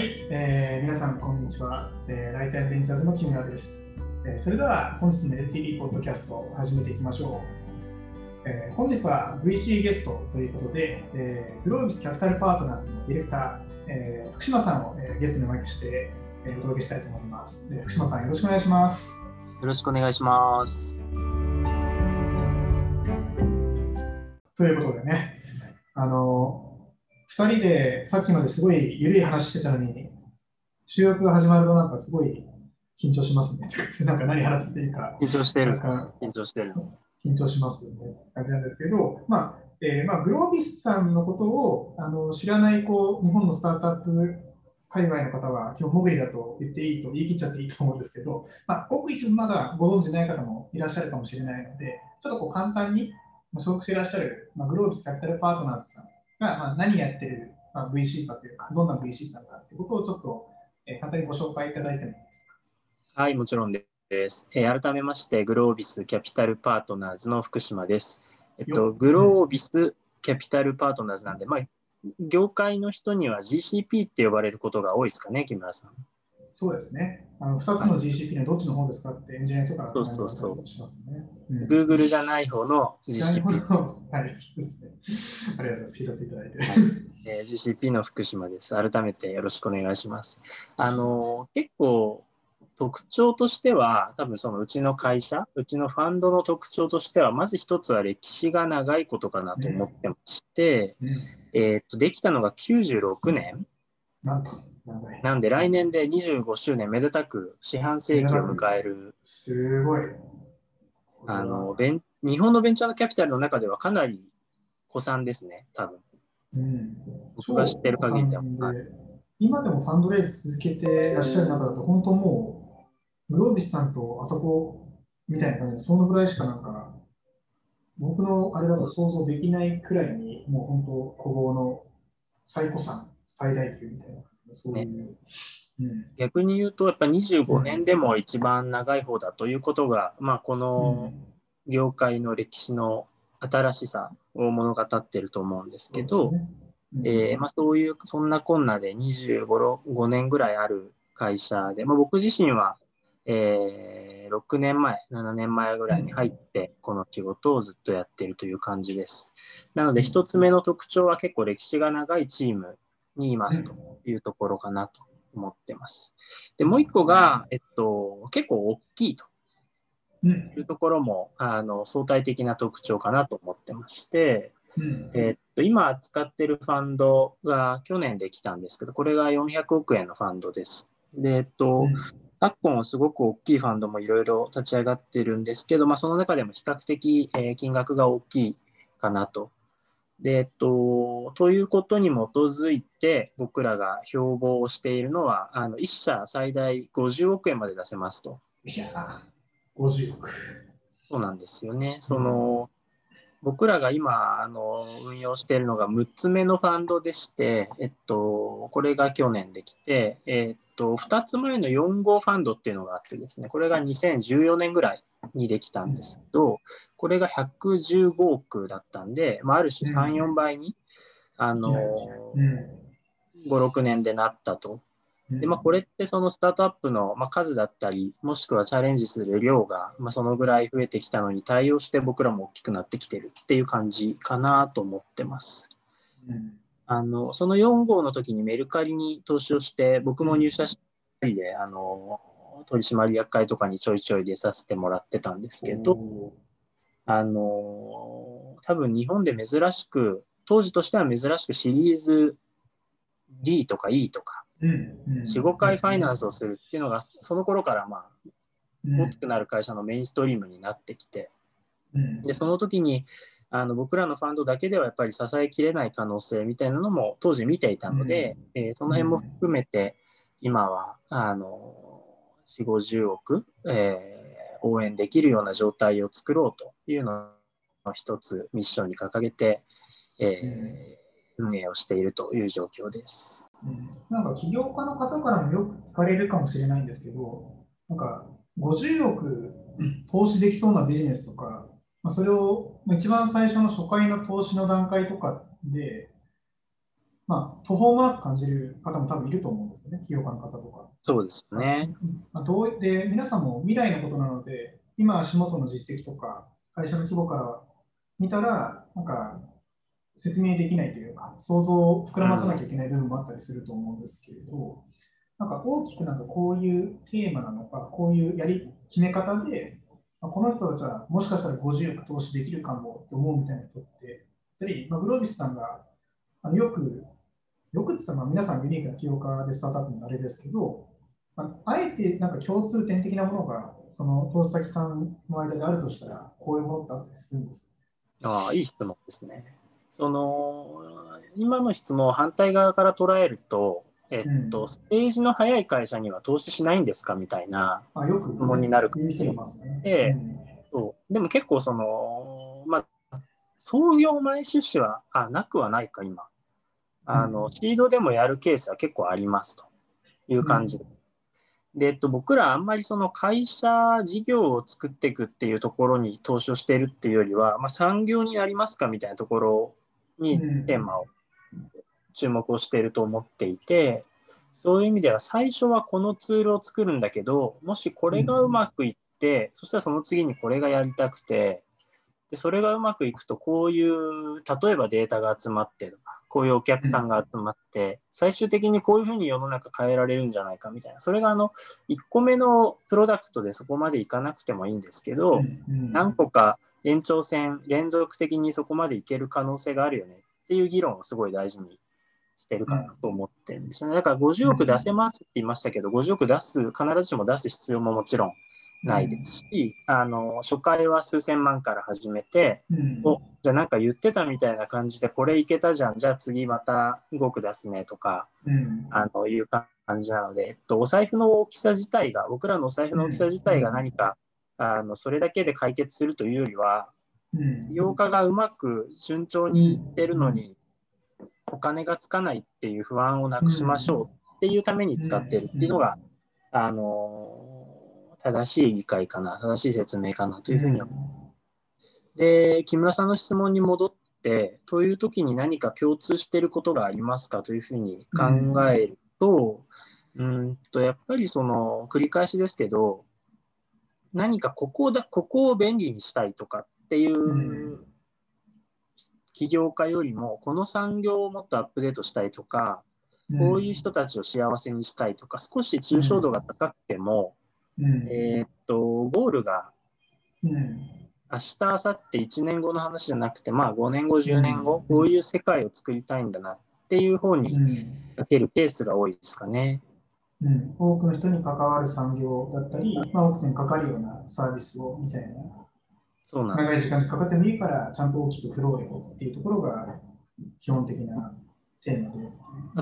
はい、えー皆さんこんにちは、えーライターベンチャーズの木村です、えーそれでは本日の LTV ポッドキャストを始めていきましょう、えー本日は VC ゲストということで、えーグロービスキャピタルパートナーズのディレクター、えー福島さんを、えーゲストにお招きして、えーお届けしたいと思います、えー福島さんよろしくお願いします。よろしくお願いします。ということでねあの2人でさっきまですごい緩い話してたのに収録が始まるとなんかすごい緊張しますね。なんか何話していいか、緊張してる。緊張してる。緊張しますよね。感じなんですけど、まあ、えーまあ、グロービスさんのことをあの知らないこう日本のスタートアップ界隈の方は、基本、潜りだと言っていいと、言い切っちゃっていいと思うんですけど、まあ、ごく一部まだご存じない方もいらっしゃるかもしれないので、ちょっとこう簡単にまあ所属していらっしゃる、まあ、グロービスキャピタルパートナーズさんが、まあ、何やってる、まあ、VC かというか、どんな VC さんかということをちょっと、えー簡単にご紹介いただいてもいいですか？はい、もちろんです。えー改めまして、グロービスキャピタルパートナーズの福島です。えっと、よグロービスキャピタルパートナーズなんで、まあ、業界の人には GCP って呼ばれることが多いですかね、木村さん。そうですね。あの2つの GCP のどっちの方ですかってエンジニアとかそうそうそうしますね。うん Google じゃない方の GCP、ど。はい、そうですね。ありがとうございます。拾っていただいて。えー GCP の福島です。改めてよろしくお願いします。あのー結構特徴としては、多分そのうちの会社、うちのファンドの特徴としては、まず一つは歴史が長いことかなと思ってまして、うんえーっと、できたのが96年、なんと。なんで来年で25周年、めでたく四半世紀を迎える、すごい。あのベン日本のベンチャーキャピタルの中ではかなり古参ですね、多分。うん、僕が知ってる限りでは。今でもファンドレイズ続けてらっしゃる中だと、本当もう、グロービスさんとあそこみたいな感じで、そのぐらいしかなんか、僕のあれだと想像できないくらいに、もう本当、古豪の最古参、最大級みたいなそういう。うん。逆に言うと、やっぱ25年でも一番長い方だということが、まあ、この業界の歴史の新しさを物語ってると思うんですけど、えーまあ、そういう、そんなこんなで25、5年ぐらいある会社で、まあ、僕自身は、えー6年前、7年前ぐらいに入って、この仕事をずっとやっているという感じです。なので、一つ目の特徴は結構歴史が長いチームにいますというところかなと思ってます。で、もう一個が、えっと、結構大きいとうんいうところも、あの、相対的な特徴かなと思ってまして、うんえーっと、今使ってるファンドが去年できたんですけど、これが400億円のファンドです。で、えっと、昨今すごく大きいファンドもいろいろ立ち上がってるんですけど、まあ、その中でも比較的、えー金額が大きいかなと。で、えっと、ということに基づいて、僕らが標榜しているのは、あの1社最大50億円まで出せますと。いやー、50億。そうなんですよね。その、僕らが今あの運用しているのが6つ目のファンドでして、えっと、これが去年できて、えっと、2つ前の4号ファンドっていうのがあってですね、これが2014年ぐらいにできたんですけど、これが115億だったんで、まあ、ある種3、4倍に、あの、うん5、6年でなったと。で、まあ、これってそのスタートアップの、まあ、数だったり、もしくはチャレンジする量が、まあ、そのぐらい増えてきたのに対応して僕らも大きくなってきてるっていう感じかなと思ってます。うんあのその4号の時にメルカリに投資をして、僕も入社したりで、あの取締役会とかにちょいちょい出させてもらってたんですけど、おあの多分日本で珍しく、当時としては珍しくシリーズ D とか E とか、ーうんうん。4、5回ファイナンスをするっていうのが、その頃からまあうん。大きくなる会社のメインストリームになってきて、うん。でその時にあの僕らのファンドだけではやっぱり支えきれない可能性みたいなのも当時見ていたので、えーその辺も含めて、今はあの4、50億、えー応援できるような状態を作ろうというのを一つミッションに掲げて、えー運営をしているという状況です。うんなんか起業家の方からもよく聞かれるかもしれないんですけど、なんか50億投資できそうなビジネスとか、まあ、それをまあ一番最初の初回の投資の段階とかで、まあ、途方もなく感じる方も多分いると思うんですよね、起業家の方とか。そうですね。まあ、どうで皆さんも未来のことなので、今足元の実績とか、会社の規模から見たら、なんか説明できないというか、想像を膨らまさなきゃいけない部分もあったりすると思うんですけれど、なんか大きくなんかこういうテーマなのか、こういうやり決め方で、まあ、この人たちはもしかしたら50億投資できるかもと思うみたいな人って、やはり、まあ、グロービスさんがあのよく、よくって言ったら皆さんユニークな起業家でスタートアップのあれですけど、ああえてなんか共通点的なものがその投資先さんの間であるとしたら、こういうものってあったりするんですか？ああ、いい質問ですね。その今の質問を反対側から捉えると、えっと、うん、ステージの早い会社には投資しないんですかみたいな質問になるかもしれませでも結構その、まあ、創業前出資はあなくはないか、今。あの、うん、シードでもやるケースは結構ありますという感じで。うん、で、えっと、僕らあんまりその会社事業を作っていくっていうところに投資をしているっていうよりは、まあ、産業になりますかみたいなところにテーマを注目をしていると思っていて、そういう意味では最初はこのツールを作るんだけど、もしこれがうまくいって、うん、そしたらその次にこれがやりたくて、でそれがうまくいくと、こういう、例えばデータが集まってとか、こういうお客さんが集まって、最終的にこういうふうに世の中変えられるんじゃないかみたいな、それがあの1個目のプロダクトでそこまでいかなくてもいいんですけど、何個か延長線、連続的にそこまでいける可能性があるよね。っていう議論をすごい大事にしてるかなと思ってるんですよね。だから50億出せますって言いましたけど、50億出す、必ずしも出す必要ももちろんないですし、あの初回は数千万から始めて、おじゃあなんか言ってたみたいな感じで、これいけたじゃん、じゃあ次また5億出すねとか、あのいう感じなので、えっと、お財布の大きさ自体が、僕らのお財布の大きさ自体が何か、あのそれだけで解決するというよりは、起業家がうまく順調にいってるのに、お金がつかないっていう不安をなくしましょうっていうために使ってるっていうのが、あの正しい理解かな、正しい説明かなというふうに思う。で、木村さんの質問に戻って、という時に何か共通していることがありますかというふうに考えると、うんとやっぱりその繰り返しですけど、何かここだここを便利にしたいとかっていう起業家よりも、この産業をもっとアップデートしたいとか、こういう人たちを幸せにしたいとか、少し抽象度が高くても、えー、っと、ゴールが、明日、明後日、1年後の話じゃなくて、まあ5年後、10年後、こういう世界を作りたいんだなっていう方にかけるケースが多いですかね。うん、多くの人に関わる産業だったり、まあ、多くの人にかかるようなサービスをみたいな。そうなん長い時間かかってもいいから、ちゃんと大きく振ろうよっていうところが基本的なテーマ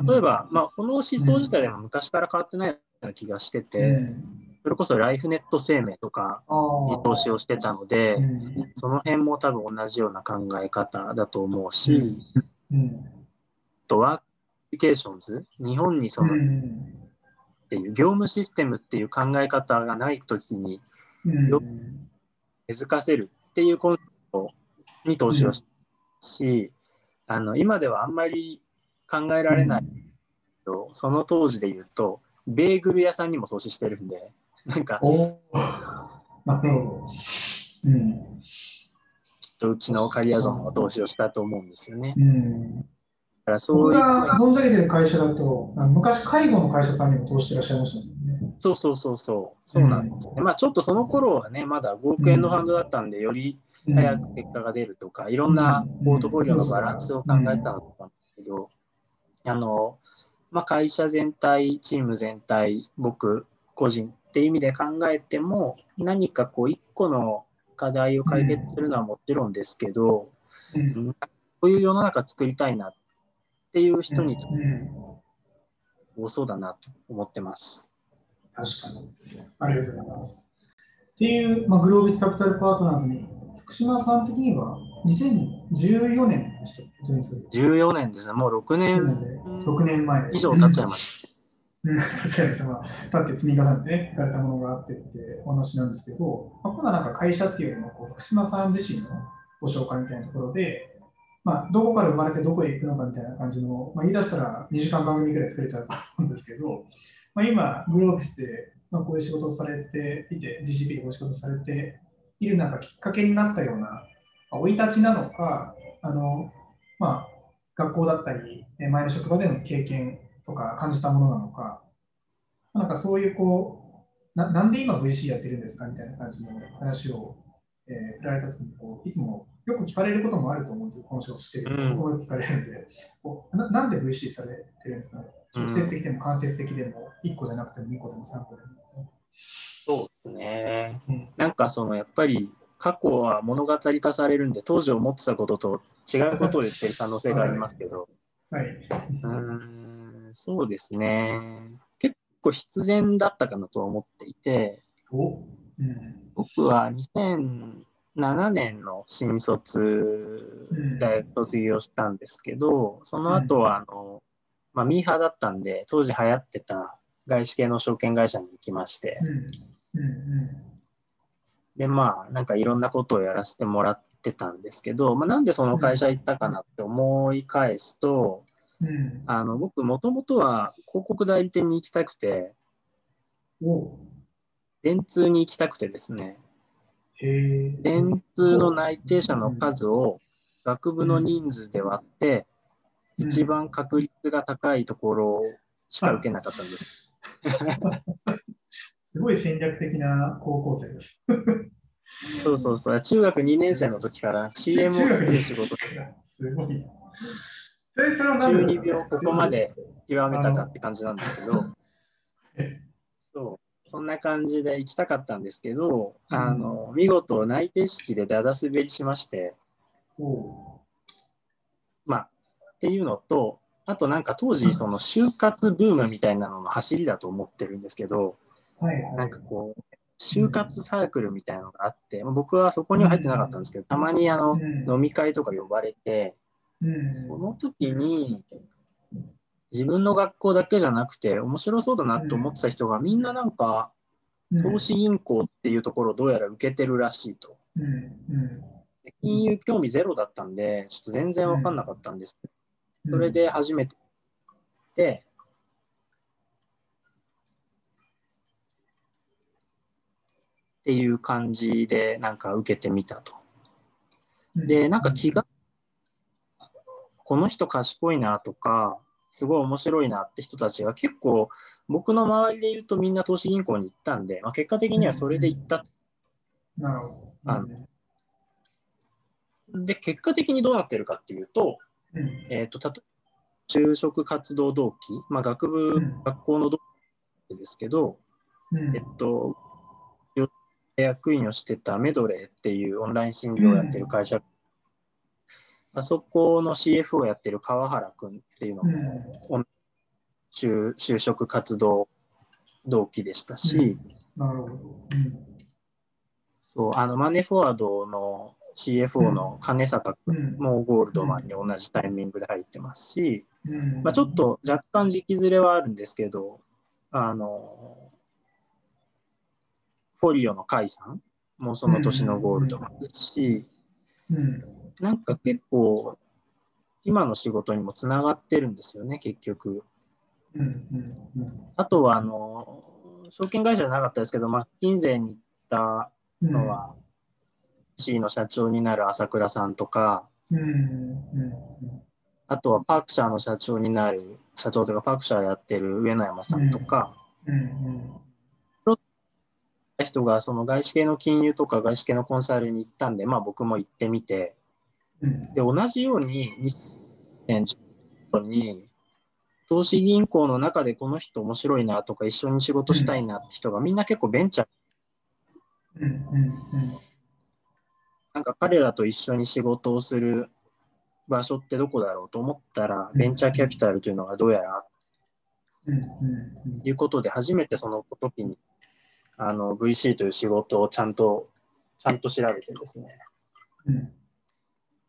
で。例えば、まあ、この思想自体でも昔から変わってないような気がしてて、うん、それこそライフネット生命とかに投資をしてたので、うん、その辺も多分同じような考え方だと思うし、うん、とワークケーションズ、日本にその、っていう業務システムっていう考え方がないときに、よ根付かせるっていうコンセプトに投資をしたし、うん、あの今ではあんまり考えられないその当時で言うと、ベーグル屋さんにも投資してるんで、なんか、なるほど。うん、きっとうちのカリアゾンは投資をしたと思うんですよね。うんからそういう僕が存じ上げてる会社だと、昔、介護の会社さんにも投資してらっしゃいましたもんね。そうそうそうそう、そうなんですね。うん、まあ、ちょっとその頃はね、まだ5億円のファンドだったんで、より早く結果が出るとか、いろんなポートフォリオのバランスを考えたのとかけど、あの、まあ、会社全体、チーム全体、僕個人っていう意味で考えても、何かこう、一個の課題を解決するのはもちろんですけど、うん、こういう世の中作りたいなっっていう人に多そうだなと思ってます。確かに。ありがとうございます。っていう、まあ、グロービスカピタルパートナーズに、福島さん的には2014年でした ?14 年ですね。もう6年6年前以上経っちゃいました。うん、経っちゃいました。まあ、経って積み重ねてね、いかれたものがあってってお話なんですけど、まあ、今度はなんか会社っていうよりもこう福島さん自身のご紹介みたいなところで、まあ、どこから生まれてどこへ行くのかみたいな感じの、まあ、言い出したら2時間番組ぐらい作れちゃうと思うんですけど、まあ、今、グロービスで、まあ、こういう仕事をされていて、GCP でこういう仕事をされているなんかきっかけになったような、生い立ちなのか、あのまあ、学校だったり、前の職場での経験とか感じたものなのか、なんかそういうこうな、なんで今 VC やってるんですかみたいな感じの話を、えー、振られたときにこう、いつもよく聞かれることもあると思うんですよ、この仕事してる。うん、よく聞かれるんで。こうな、なんで VC されてるんですかね。直接的でも間接的でも、1個じゃなくても2個でも3個でも。そうですね。うん、なんかそのやっぱり過去は物語化されるんで、当時思ってたことと違うことを言ってる可能性がありますけど、はい、うんそうですね。結構必然だったかなとは思っていて、うん、僕は2007年の新卒大学卒業したんですけど、その後はあの、まあ、ミーハーだったんで、当時流行ってた外資系の証券会社に行きまして、うんうん。で、まあ、なんかいろんなことをやらせてもらってたんですけど、まあ、なんでその会社行ったかなって思い返すと、うん、あの僕、もともとは広告代理店に行きたくて、電通に行きたくてですね、電通の内定者の数を学部の人数で割って、うん、一番確率が高いところしか受けなかったんです。すごい戦略的な高校生です。そうそうそう、中学2年生の時から CM を作る仕事。す。ごい。それそれ中二病ここまで極めたかって感じなんだけど、そう。そんな感じで行きたかったんですけど、うん、あの見事内定式でだだ滑りしまして、まあ、っていうのと、あとなんか当時、その就活ブームみたいなのの走りだと思ってるんですけど、なんかこう、就活サークルみたいなのがあって、僕はそこには入ってなかったんですけど、たまにあの、飲み会とか呼ばれて、その時に、自分の学校だけじゃなくて、面白そうだなと思ってた人が、みんななんか、投資銀行っていうところをどうやら受けてるらしいと。金融興味ゼロだったんで、ちょっと全然分かんなかったんです。それで初めて、で、っていう感じでなんか受けてみたと。で、なんか気が、この人賢いなとか、すごい面白いなって人たちが結構僕の周りでいるとみんな投資銀行に行ったんで、まあ、結果的にはそれで行った。なるほど。で、結果的にどうなってるかっていうと、うん、えっ、ー、と、例えば就職活動動機、まあ、学部、うん、学校の動機ですけど、うん、えっと、役員をしてたメドレーっていうオンライン診療をやってる会社、うん、あそこの CF をやってる川原君っていうのも、うん、就就職活動同期でしたし、なるほど、そうあのマネーフォワードの CFO の金坂君もゴールドマンに同じタイミングで入ってますし、まあ、ちょっと若干時期ずれはあるんですけど、あのフォリオの甲斐さんもその年のゴールドマンですし、なんか結構、今の仕事にもつながってるんですよね、結局。あとはあの、証券会社じゃなかったですけど、マッキンゼーに行ったのは、C の社長になる朝倉さんとか、あとはパーク社の社長になる、社長とかパーク社やってる上野山さんとか、人がその外資系の金融とか外資系のコンサルに行ったんで、まあ、僕も行ってみて、で同じように2010年に投資銀行の中でこの人面白いなとか一緒に仕事したいなって人がみんな結構ベンチャー、なんか彼らと一緒に仕事をする場所ってどこだろうと思ったら、ベンチャーキャピタルというのがどうやら。あということで初めてその時にあの VC という仕事をちゃんと、ちゃんと調べてですね。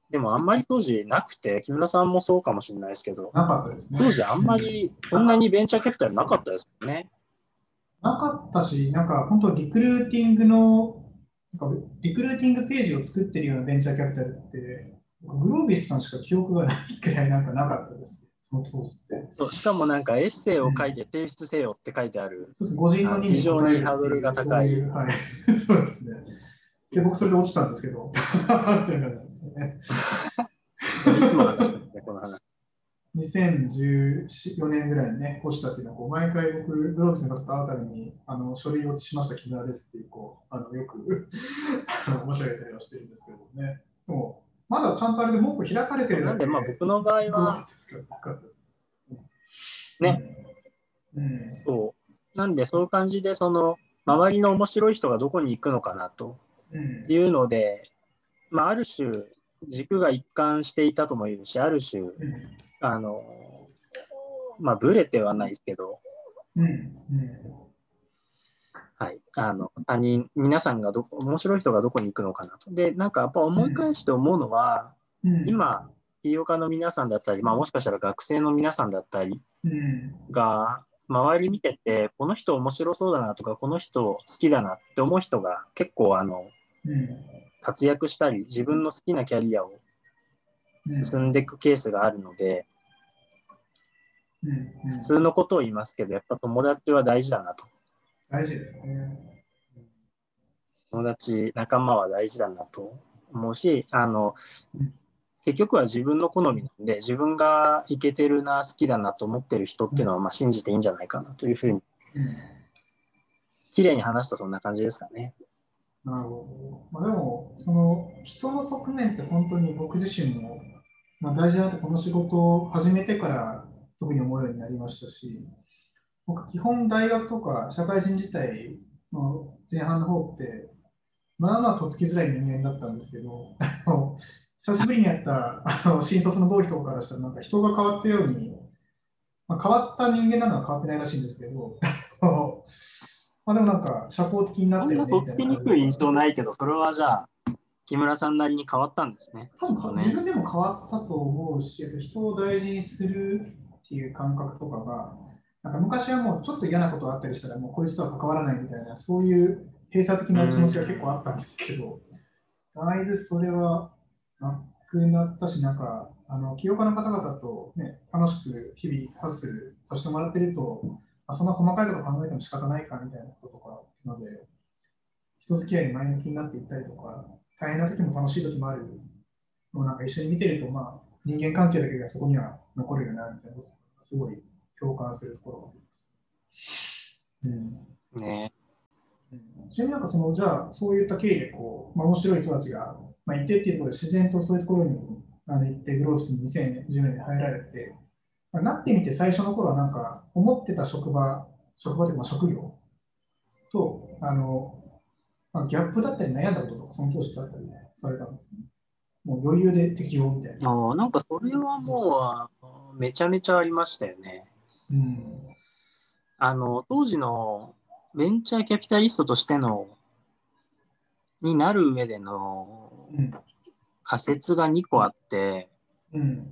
うん、でもあんまり当時なくて、木村さんもそうかもしれないですけど、なかったですね、当時あんまりこんなにベンチャーキャピタルなかったですもんね。なかったし、なんか本当リクルーティングの、なんかリクルーティングページを作ってるようなベンチャーキャピタルって、グロービスさんしか記憶がないくらいなんかなかったです。その当時って。しかもなんかエッセイを書いて提出せよって書いてある。そうです。人の非常にハードルが高い。はい、そうですね。で、僕それで落ちたんですけど。いつも話したんですね、この話。2014年ぐらいにね、落ちたっていうのは、こう毎回僕、グローブスの方と会うたびに、あの書類落ちしました木村ですっていう、こうあのよく 申し上げたりはしてるんですけどね。でも、まだちゃんとあれで文句開かれてるなんで、まあ僕の場合は、ね、うん、そう。なんで、そういう感じで、その、周りの面白い人がどこに行くのかなというので、まあ、ある種、軸が一貫していたとも言うし、ある種、あの、まあ、ブレてはないですけど、はい、あの他人、皆さんがど面白い人がどこに行くのかなと。で、なんかやっぱ思い返して思うのは、うん、今、起業家の皆さんだったり、まあ、もしかしたら学生の皆さんだったりが、周り見てて、この人面白そうだなとか、この人好きだなって思う人が結構あの、うん、活躍したり、自分の好きなキャリアを進んでいくケースがあるので、普通のことを言いますけど、やっぱ友達は大事だなと。大事ですね。友達、仲間は大事だなと思うし、あの、結局は自分の好みなんで、自分がいけてるな、好きだなと思ってる人っていうのは、まあ、信じていいんじゃないかなというふうに、綺麗に話すとそんな感じですかね。なるほど。まあ、でも、その人の側面って本当に僕自身も、まあ、大事だなとこの仕事を始めてから特に思うようになりましたし、僕、基本大学とか社会人自体の前半の方って、まあまあとっつきづらい人間だったんですけど、久しぶりにやったあの新卒の同期とかからしたら、なんか人が変わったように、まあ、変わった人間なのは変わってないらしいんですけど、まあでもなんか社交的になってる、ね。とっつきにくい印象ないけど、それはじゃあ、木村さんなりに変わったんですね。多分、ね、自分でも変わったと思うし、人を大事にするっていう感覚とかが、なんか昔はもうちょっと嫌なことがあったりしたら、もうこいつとは関わらないみたいな、そういう閉鎖的な気持ちが結構あったんですけど、だいぶそれはなくなったし、なんか、あの起業家の方々と、ね、楽しく日々ハッスルさせてもらってると、まあ、そんな細かいこと考えても仕方ないかみたいなこととかので、人付き合いに前向きになっていったりとか、大変な時も楽しい時もある。のをなんか一緒に見てると、まあ、人間関係だけがそこには残るよなみたいなことがすごい共感するところがあります。うん。ね。ちなみになんかその、じゃあ、そういった経緯でこう、まあ、面白い人たちが、まあ、いてっていうところで自然とそういうところにあの行って、グローブスに2010年に入られて、まあ、なってみて最初の頃はなんか、思ってた職場、職場というか職業と、あの、まあ、ギャップだったり悩んだこととか、その当時だったりされたんですね。もう余裕で適用みたいな。あなんかそれはもう、めちゃめちゃありましたよね。うん、あの当時のベンチャーキャピタリストとしてのになる上での仮説が2個あって、うん、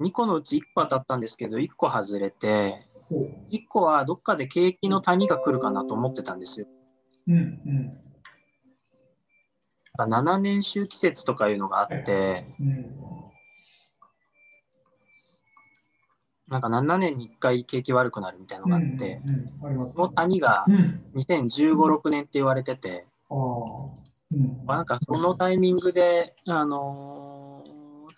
2個のうち1個当たったんですけど1個外れて1個はどっかで景気の谷が来るかなと思ってたんですよ。うんうん。7年周期説とかいうのがあって、うんなんか7年に1回景気悪くなるみたいなのがあって、その谷が2015、うん、6年って言われてて、うん、なんかそのタイミングで、あのー、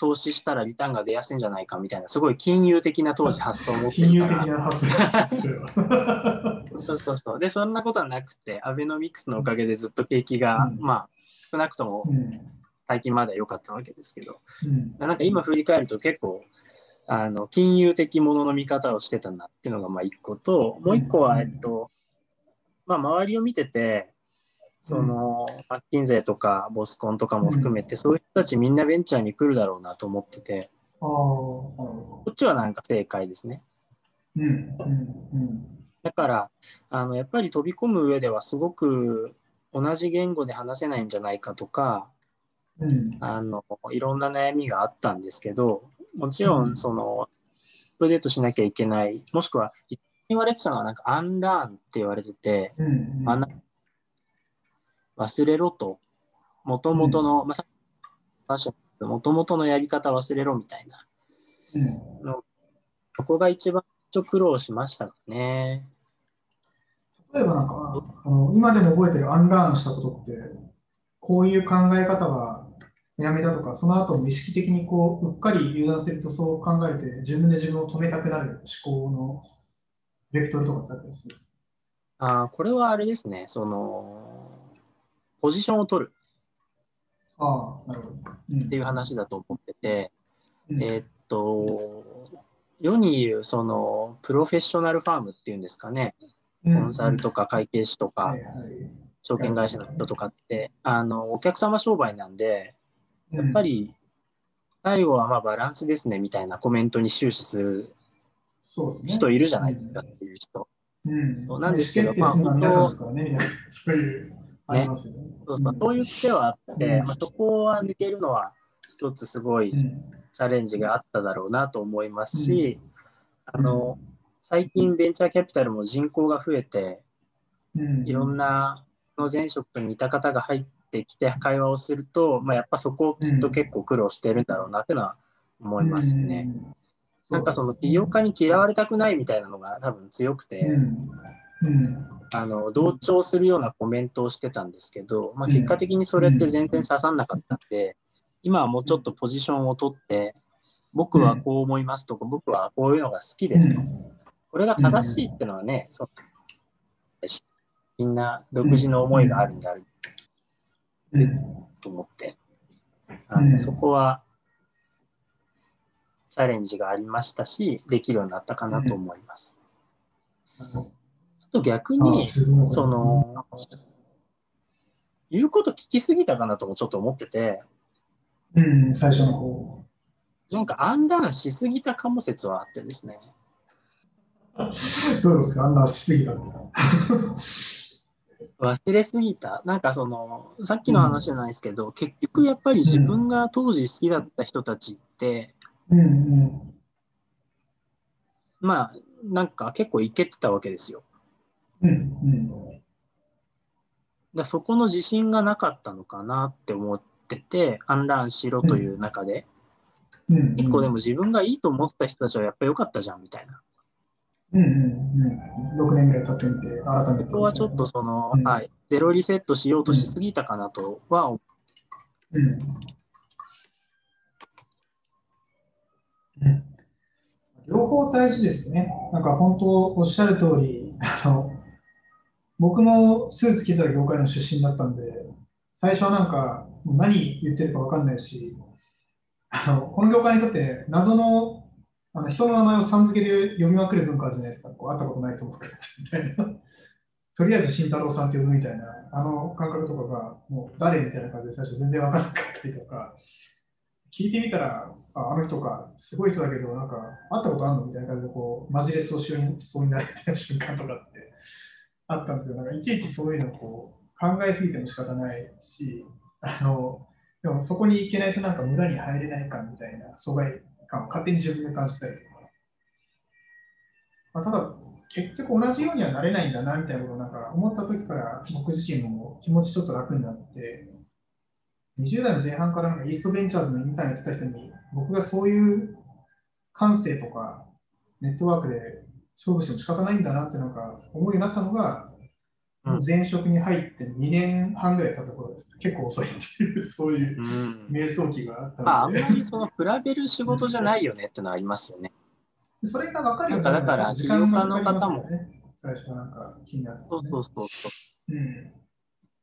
投資したらリターンが出やすいんじゃないかみたいな、すごい金融的な当時発想を持ってるから。金融的な発想そうそうそう。で、そんなことはなくて、アベノミクスのおかげでずっと景気が、まあ、少なくとも最近まで良かったわけですけど、なんか今振り返ると結構、あの金融的ものの見方をしてたなっていうのがまあ一個と、もう一個は、えっと、まあ、周りを見てて、その、マッキンゼーとかボスコンとかも含めて、そういう人たちみんなベンチャーに来るだろうなと思ってて、こっちはなんか正解ですね。うんうんだから、あのやっぱり飛び込む上ではすごく同じ言語で話せないんじゃないかとか、うん、あのいろんな悩みがあったんですけど、もちろん、その、アップデートしなきゃいけない、もしくは、言われてたのは、なんか、アンラーンって言われてて、うんうん、忘れろと、もともとの、うん、まあ、もともとのやり方忘れろみたいな。うん、のそこが一番苦労しましたかね。例えばなんかあの、今でも覚えてるアンラーンしたことって、こういう考え方はやめたとか、その後も意識的にこううっかり油断するとそう考えて、自分で自分を止めたくなる思考のベクトルとかってあったりするあこれはあれですね、その、ポジションを取る。っていう話だと思ってて、うん。えーっと、世に言う、その、プロフェッショナルファームっていうんですかね、コンサルとか会計士とか証券会社の人とかって、あの、お客様商売なんで、やっぱ、り、最後はまあバランスですねみたいなコメントに終始する。人いるじゃないですかっていう人。うん、そうなんですけど意思決定するのは皆さんですからね、みたいなそういう、ありますよね。そうそうそういう手はあって、うん。まあ、そこは抜けるのは一つすごいうん。チャレンジがあっただろうなと思いますし、あの最近ベンチャーキャピタルも人口が増えて、うん、いろんなの前職にいた方が入ってきて会話をすると、まあ、やっぱそこをきっと結構苦労してるんだろうなっていうのは思いますね。うん。なんかその起業家に嫌われたくないみたいなのが多分強くて、うん。うんあの同調するようなコメントをしてたんですけど、まあ、結果的にそれって全然刺さんなかったんで、今はもうちょっとポジションを取って、僕はこう思いますとか、僕はこういうのが好きですと。これが正しいってのはね、そうみんな独自の思いがあるんだと思って、あうん。のそこはチャレンジがありましたし、できるようになったかなと思います。あと逆あに、その、言うこと聞きすぎたかなともちょっと思ってて、うん、最初の方。なんかアンランしすぎたかも説はあってですね。どういうことですか？あんなしすぎたって。忘れすぎた。なんかその、さっきの話じゃないですけど、結局やっぱり自分が当時好きだった人たちって、うんうんまあ、なんか結構いけてたわけですよ。うんうん。だそこの自信がなかったのかなって思ってて、アンランしろという中で、うんうん結構でも自分がいいと思ってた人たちはやっぱり良かったじゃんみたいな。うんうんうん、6年ぐらい経ってみて、改めて。ここはちょっとその、うんはい、ゼロリセットしようとしすぎたかなとは思う。ん。うん。両方大事ですよね。なんか本当おっしゃる通り、あの僕もスーツ着てた業界の出身だったんで、最初はなんか何言ってるか分かんないし、あのこの業界にとって謎のあの人の名前をさん付けで呼びまくる文化じゃないですか。こう会ったことない人も含めてみたいな。とりあえず慎太郎さんって呼ぶみたいな、あの感覚とかが、もう誰みたいな感じで最初全然分からなかったりとか、聞いてみたら、ああの人か、すごい人だけど、なんか、会ったことあるのみたいな感じで、こう、マジレスをしそうになるみたいな瞬間とかあったんですけど、なんか、いちいちそういうのをこう考えすぎても仕方ないし、あの、でもそこに行けないとなんか無駄に入れない感みたいな疎外感を勝手に自分で感じたりとか。まあ、ただ、結局同じようにはなれないんだなみたいなことをなんか思った時から僕自身も気持ちちょっと楽になって、20代の前半からなんかイーストベンチャーズのインターンやってた人に、僕がそういう感性とかネットワークで勝負しても仕方ないんだなってなんか思うようになったのが、うんもう前職に入って2年半ぐらい経った頃です。結構遅いっていう、そういううん瞑想期があったまあ、あので、んまりその比べる仕事じゃないよねってのはありますよね。それが分かるようになんかだから時起業家の方よね。最初はなんか気になって、ね。そうそうそうそううん。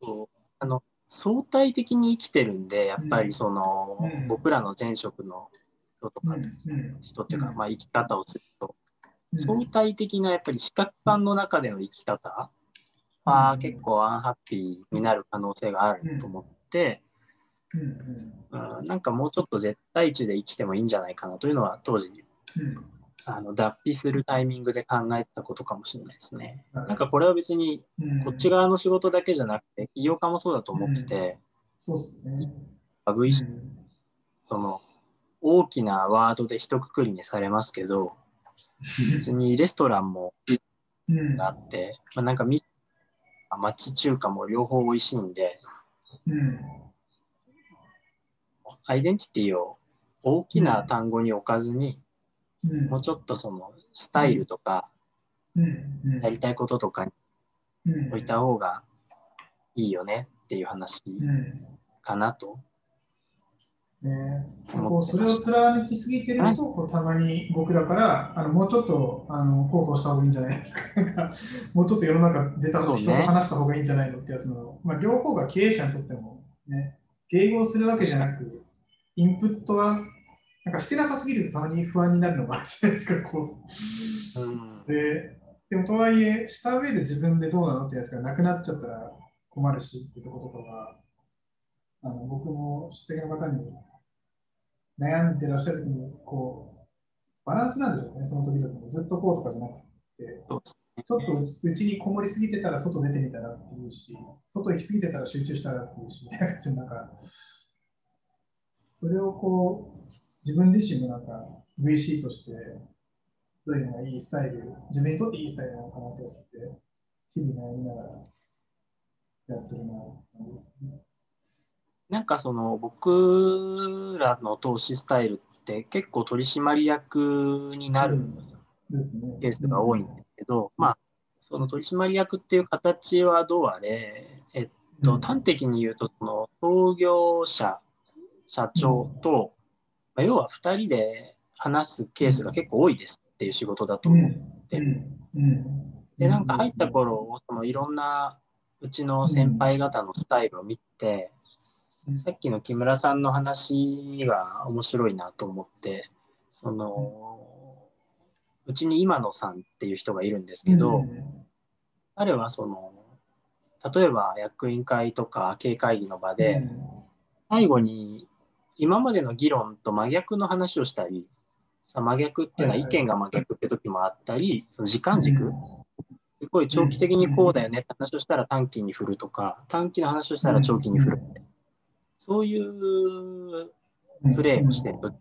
そうあの。相対的に生きてるんで、やっぱりその、うん僕らの前職の人とか、うんうん人っていうか、うんまあ、生き方をすると、うん相対的なやっぱり比較感の中での生き方はうん。結構アンハッピーになる可能性があると思って、うん。うん。うん、なんかもうちょっと絶対値で生きてもいいんじゃないかなというのは当時うん。あの脱皮するタイミングで考えてたことかもしれないですね。なんかこれは別にうん。こっち側の仕事だけじゃなくて起業家もそうだと思ってて、そうですね。VC うん。その大きなワードで一括りにされますけど別にレストランもあって、まあ、なんかみ町中華も両方美味しいんでうん。アイデンティティを大きな単語に置かずに、うん。もうちょっとそのスタイルとか、うん。うん。やりたいこととかにうん。置いた方がいいよねっていう話うん。かなと。ね、こうそれを貫きすぎてると、こうたまに僕だから、あのもうちょっとあの広報した方がいいんじゃない？もうちょっと世の中出た人と話した方がいいんじゃないのってやつの、まあ、両方が経営者にとっても、ね、迎合するわけじゃなく、インプットは、なんかしてなさすぎるとたまに不安になるのがあるじゃないですか、こう。ん。う。で、でもとはいえ、した上で自分でどうなのってやつがなくなっちゃったら困るしってとことかが、あの僕も出席の方に悩んでらっしゃる時に、こう、バランスなんでしょうね、その時々に。ずっとこうとかじゃなくて、ちょっとうちにこもりすぎてたら外出てみたらっていうし、外行きすぎてたら集中したらっていうし、みたいなんか、それをこう、自分自身のなんか VC として、どういうのがいいスタイル、自分にとっていいスタイルなのかなって、日々悩みながらやってるな感じですね。なんかその僕らの投資スタイルって結構取締役になる。ケースが多いんですけど、まあその取締役っていう形はどうあれ、えっと、端的に言うとその創業者社長と、まあ要は2人で話すケースが結構多いですっていう仕事だとうん思う。うんうんでなんか入った頃そのいろんなうちの先輩方のスタイルを見て、さっきの木村さんの話が面白いなと思って、その、うちに今野さんっていう人がいるんですけど、彼はその、例えば役員会とか経営会議の場で、最後に今までの議論と真逆の話をしたり、さ真逆っていうのは意見が真逆って時もあったり、その時間軸、すごい長期的にこうだよねって話をしたら短期に振るとか、短期の話をしたら長期に振るって。そういうプレーをしてるとき、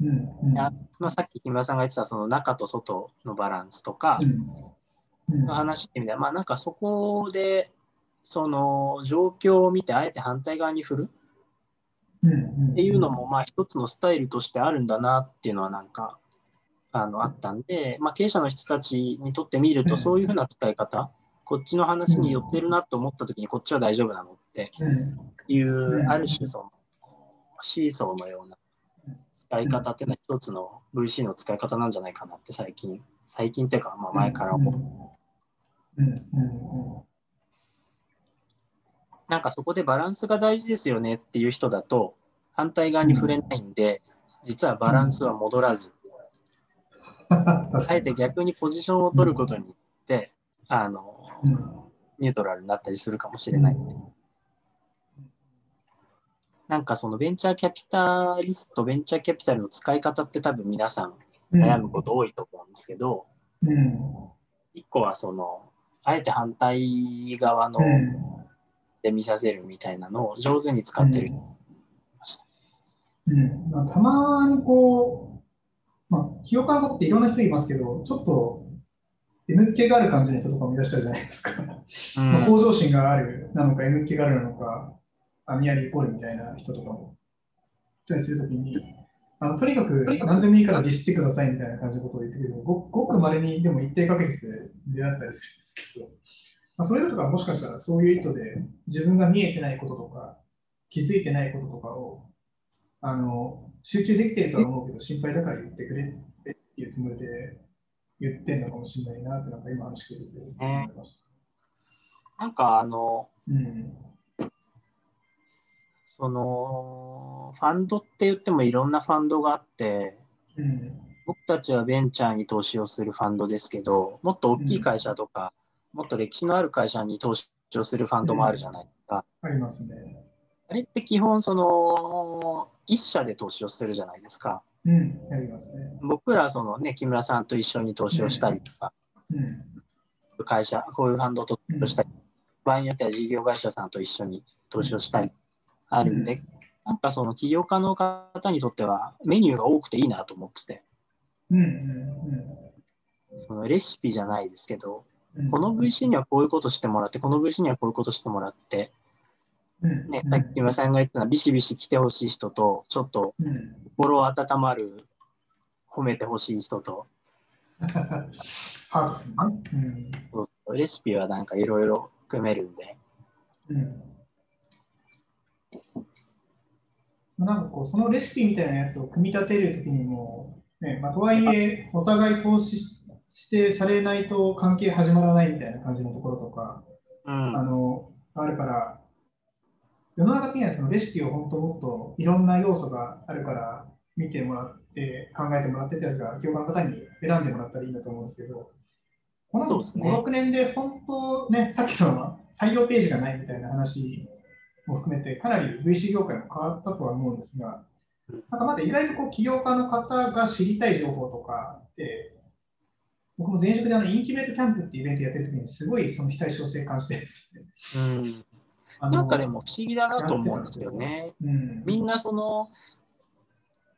うんうん。あまあ、さっき木村さんが言ってたその中と外のバランスとかうんの話ってみたいな、まあなんかそこでその状況を見てあえて反対側に振る？っていうのもまあ一つのスタイルとしてあるんだなっていうのはなんかあのあったんで、まあ、経営者の人たちにとってみるとそういうふうな使い方、こっちの話に寄ってるなと思った時にこっちは大丈夫なの？っていう、ある種そのシーソーのような使い方っていうのは一つの VC の使い方なんじゃないかなって最近、最近っていうかまあ前から思う。なんかそこでバランスが大事ですよねっていう人だと反対側に触れないんで、実はバランスは戻らず、あえて逆にポジションを取ることによって、あの、ニュートラルになったりするかもしれないんで。なんかそのベンチャーキャピタリスト、ベンチャーキャピタルの使い方って多分皆さん悩むこと多いと思うんですけど、一個はその、あえて反対側ので見させるみたいなのを上手に使ってる。うん。まあ、たまにこう、まあ、清川っていろんな人いますけど、ちょっと M 気がある感じの人とかもいらっしゃるじゃないですか。うん。まあ向上心があるなのか、M 気があるなのか、あニアリーイコールみたいな人とかもいたりするときに、あのとにかく何でもいいからディスってくださいみたいな感じのことを言ってくれるごごく稀にでも一定確率で出会ったりするんですけど、まあ、それとかもしかしたらそういう意図で自分が見えてないこととか気づいてないこととかをあの集中できてるとは思うけど心配だから言ってくれっていうつもりで言ってんのかもしれないなってなんか今話聞いてて思いました。なんかあの、うんその、ファンドって言ってもいろんなファンドがあって、うん僕たちはベンチャーに投資をするファンドですけど、もっと大きい会社とか、もっと歴史のある会社に投資をするファンドもあるじゃないですか。ありますね。あれって基本、その、一社で投資をするじゃないですか。うん、ありますね。僕ら、そのね、木村さんと一緒に投資をしたりとか、うん会社、こういうファンドと投資をしたり、場合によっては事業会社さんと一緒に投資をしたりあるんで、なんかその起業家の方にとってはメニューが多くていいなと思ってて、うんうんそのレシピじゃないですけど、うん。この VC にはこういうことしてもらって、この VC にはこういうことしてもらって、うん。ね、さっき今さんが言ったのはビシビシ来てほしい人と、ちょっとうん。心温まる褒めてほしい人と、レシピはなんかいろいろ組めるんで。うんなんかこう、そのレシピみたいなやつを組み立てるときにも、ねまあ、とはいえ、お互い投資ししてされないと関係始まらないみたいな感じのところとか、うん。あのあるから、世の中的にはそのレシピを本当もっといろんな要素があるから見てもらって、考えてもらってってやつが、業界の方に選んでもらったらいいんだと思うんですけど、このそうですね。5、6年で本当ね、さっきの採用ページがないみたいな話も含めて、かなり VC 業界も変わったとは思うんですがうん、なんかまだ意外とこう起業家の方が知りたい情報とかって、僕も前職であのインキュベートキャンプっていうイベントやってる時にすごいその非対称性感じてですね。うん、なんかでも不思議だなと思うんですよね。うん、みんなその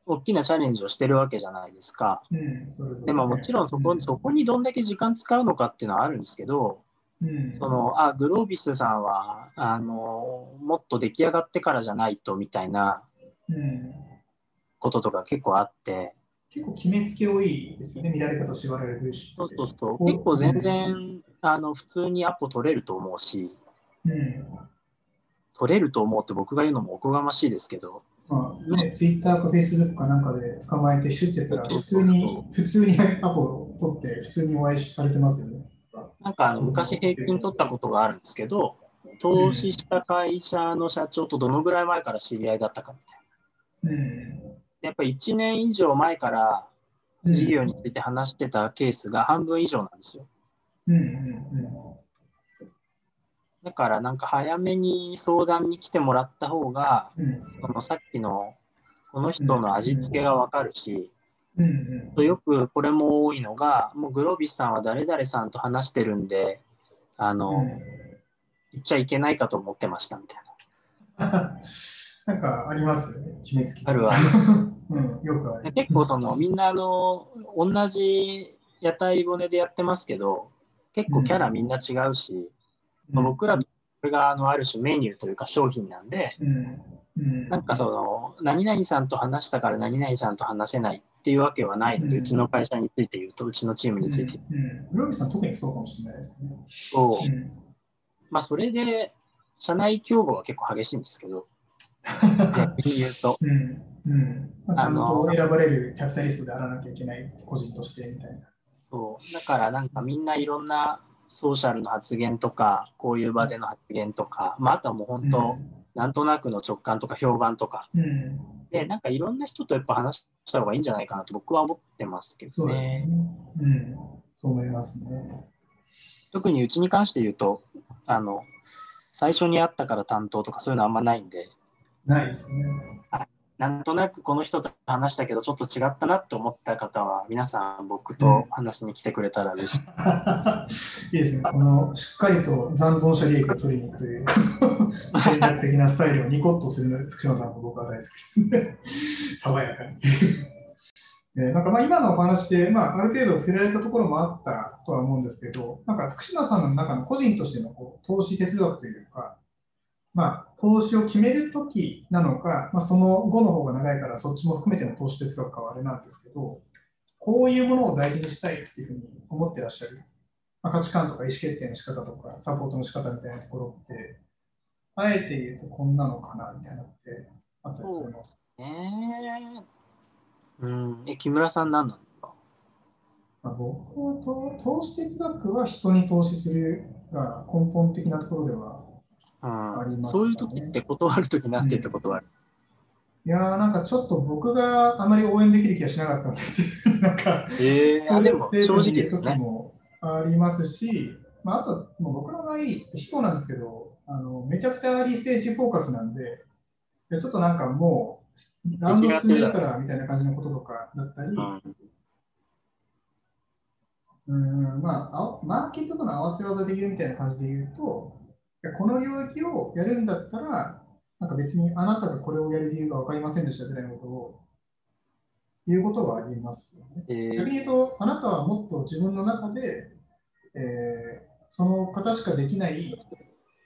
大きなチャレンジをしてるわけじゃないですか。でももちろんそこ,、うんそこにどんだけ時間使うのかっていうのはあるんですけど、うん、そのあグロービスさんはあのもっと出来上がってからじゃないとみたいなうん、こととか結構あって、結構決めつけ多いですよね、見られ方縛られるし。そうそうそう。こ結構全然あの普通にアポ取れると思うし、うん。取れると思うって僕が言うのもおこがましいですけど、まあね、ツイッターかフェイスブックかなんかで捕まえてシュッてやったら、普通に、普通にアポを取って、普通にお会いされてますよね。なんかあの昔平均取ったことがあるんですけど、投資した会社の社長とどのぐらい前から知り合いだったかみたいな。うん。やっぱり1年以上前から事業について話してたケースが半分以上なんですよ。だからなんか早めに相談に来てもらった方が、そのさっきのこの人の味付けがわかるし、うんうん。よくこれも多いのが、もうグロービスさんは誰々さんと話してるんで、あの、言っちゃいけないかと思ってましたみたいな。なんかあります？ね、決めつけ。あるあ うん、よくある。で結構そのみんなあの同じ屋台骨でやってますけど結構キャラみんな違うし、まあ僕らこれがあのある種メニューというか商品なんでうん、うん。なんかその何々さんと話したから何々さんと話せないっていうわけはないので、ううんちの会社について言うとうちのチームについて。うん、うん。さん。特にそうかもしれないですね。言うと、うん。まあそれで社内競合は結構激しいん。ですけど逆に言うとうん。うん。まあ、ちゃん。と選ばれるキャピタリストであらなきゃいけない個人としてみたいな。そうだからなん。かみん。ないろん。なソーシャルの発言とかこういう場での発言とか、まあ、あとはもう本当、なん。となくの直感とか評判とかうん、うん、でなんかいろんな人とやっぱ話した方がいいんじゃないかなと僕は思ってますけどね。ね。うん、そう思いますね。特にうちに関して言うとあの最初に会ったから担当とかそういうのあんまないんでないですね。なんとなくこの人と話したけどちょっと違ったなって思った方は皆さん僕と話しに来てくれたら嬉しい。いいですね。このしっかりと残存者利益を取りに行くという 戦略的なスタイルをニコッとする福島さんも僕は大好きですね。爽やかに。えーなんかまあ今のお話で、まあ、ある程度触れられたところもあったとは思うんですけど、なんか福島さんの中の個人としてのこう投資哲学というか、まあ、投資を決めるときなのか、まあ、その後の方が長いから、そっちも含めての投資哲学かはあれなんですけど、こういうものを大事にしたいっていうふうに思ってらっしゃる、まあ、価値観とか意思決定の仕方とか、サポートの仕方みたいなところって、あえて言うとこんなのかなみたいなのってあったりす。るのね。えうん、え木村さん何なのまあ、僕はと投資哲学は人に投資するが根本的なところではね。そういう時って断る時なんて言って断る、いやーなんかちょっと僕があまり応援できる気がしなかったので、なんか、えストレでも正直ですね。もありますし、まあ、あともう僕の場合、ちょっと卑怯なんですけどあの、めちゃくちゃアーリーステージフォーカスなんで、でちょっとなんかもう、ラウンド進んでるからみたいな感じのこととかだったり、うん。うんまあ、マーケットとの合わせ技で言うみたいな感じで言うと、この領域をやるんだったら、なんか別にあなたがこれをやる理由が分かりませんでしたみたいなことを言うことはありますよね。え逆に言うと、あなたはもっと自分の中で、えーその方しかできない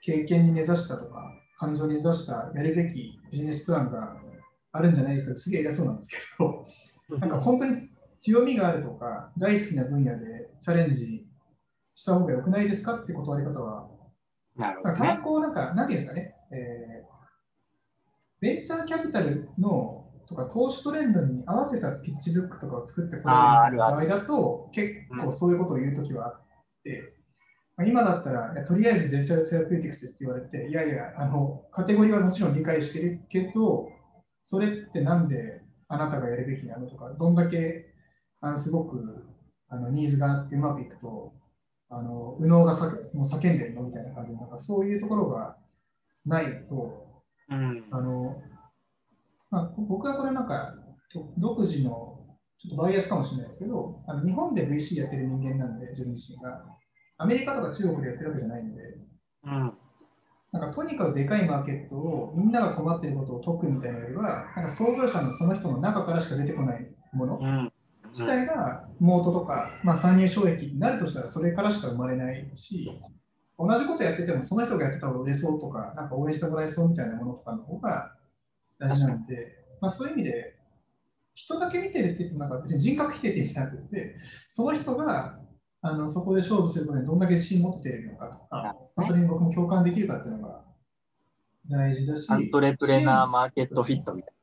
経験に根ざしたとか、感情に出したやるべきビジネスプランがあるんじゃないですか。すげえ偉そうなんですけど、なんか本当に強みがあるとか、大好きな分野でチャレンジした方が良くないですかって断り方は、なるほど、ね。たまこうなんか、なんていうんですかね、えー、ベンチャーキャピタルのとか投資トレンドに合わせたピッチブックとかを作ってこられる場合だと、結構そういうことを言うときはあって、まあ、今だったら、とりあえずデジタルセラピューティクスですって言われて、いやいやあの、カテゴリーはもちろん理解してるけど、それってなんであなたがやるべきなのとか、どんだけあのすごくあのニーズがあってうまくいくと、あの右脳がさもう叫んでるの？みたいな感じなんかそういうところがないと、うん、あのまあ、僕はこれなんか独自のちょっとバイアスかもしれないですけど、あの日本で VC やってる人間なんで、自分自身が。アメリカとか中国でやってるわけじゃないんで、うん、なんかとにかくでかいマーケットをみんなが困っていることを解くみたいなよりは、なんか創業者のその人の中からしか出てこないもの自体がモートとか、まあ、参入障壁になるとしたらそれからしか生まれないし、同じことやっててもその人がやってた方が売れそうとか、なんか応援してもらえそうみたいなものとかの方が大事なんで、まあ、そういう意味で、人だけ見てるって言ってもなんか別に人格否定的じゃなくて、その人があのそこで勝負することにどんだけ自信持っているのかとか、まあ、それに僕も共感できるかっていうのが大事だし。アントレプレナーマーケットフィットみたいな。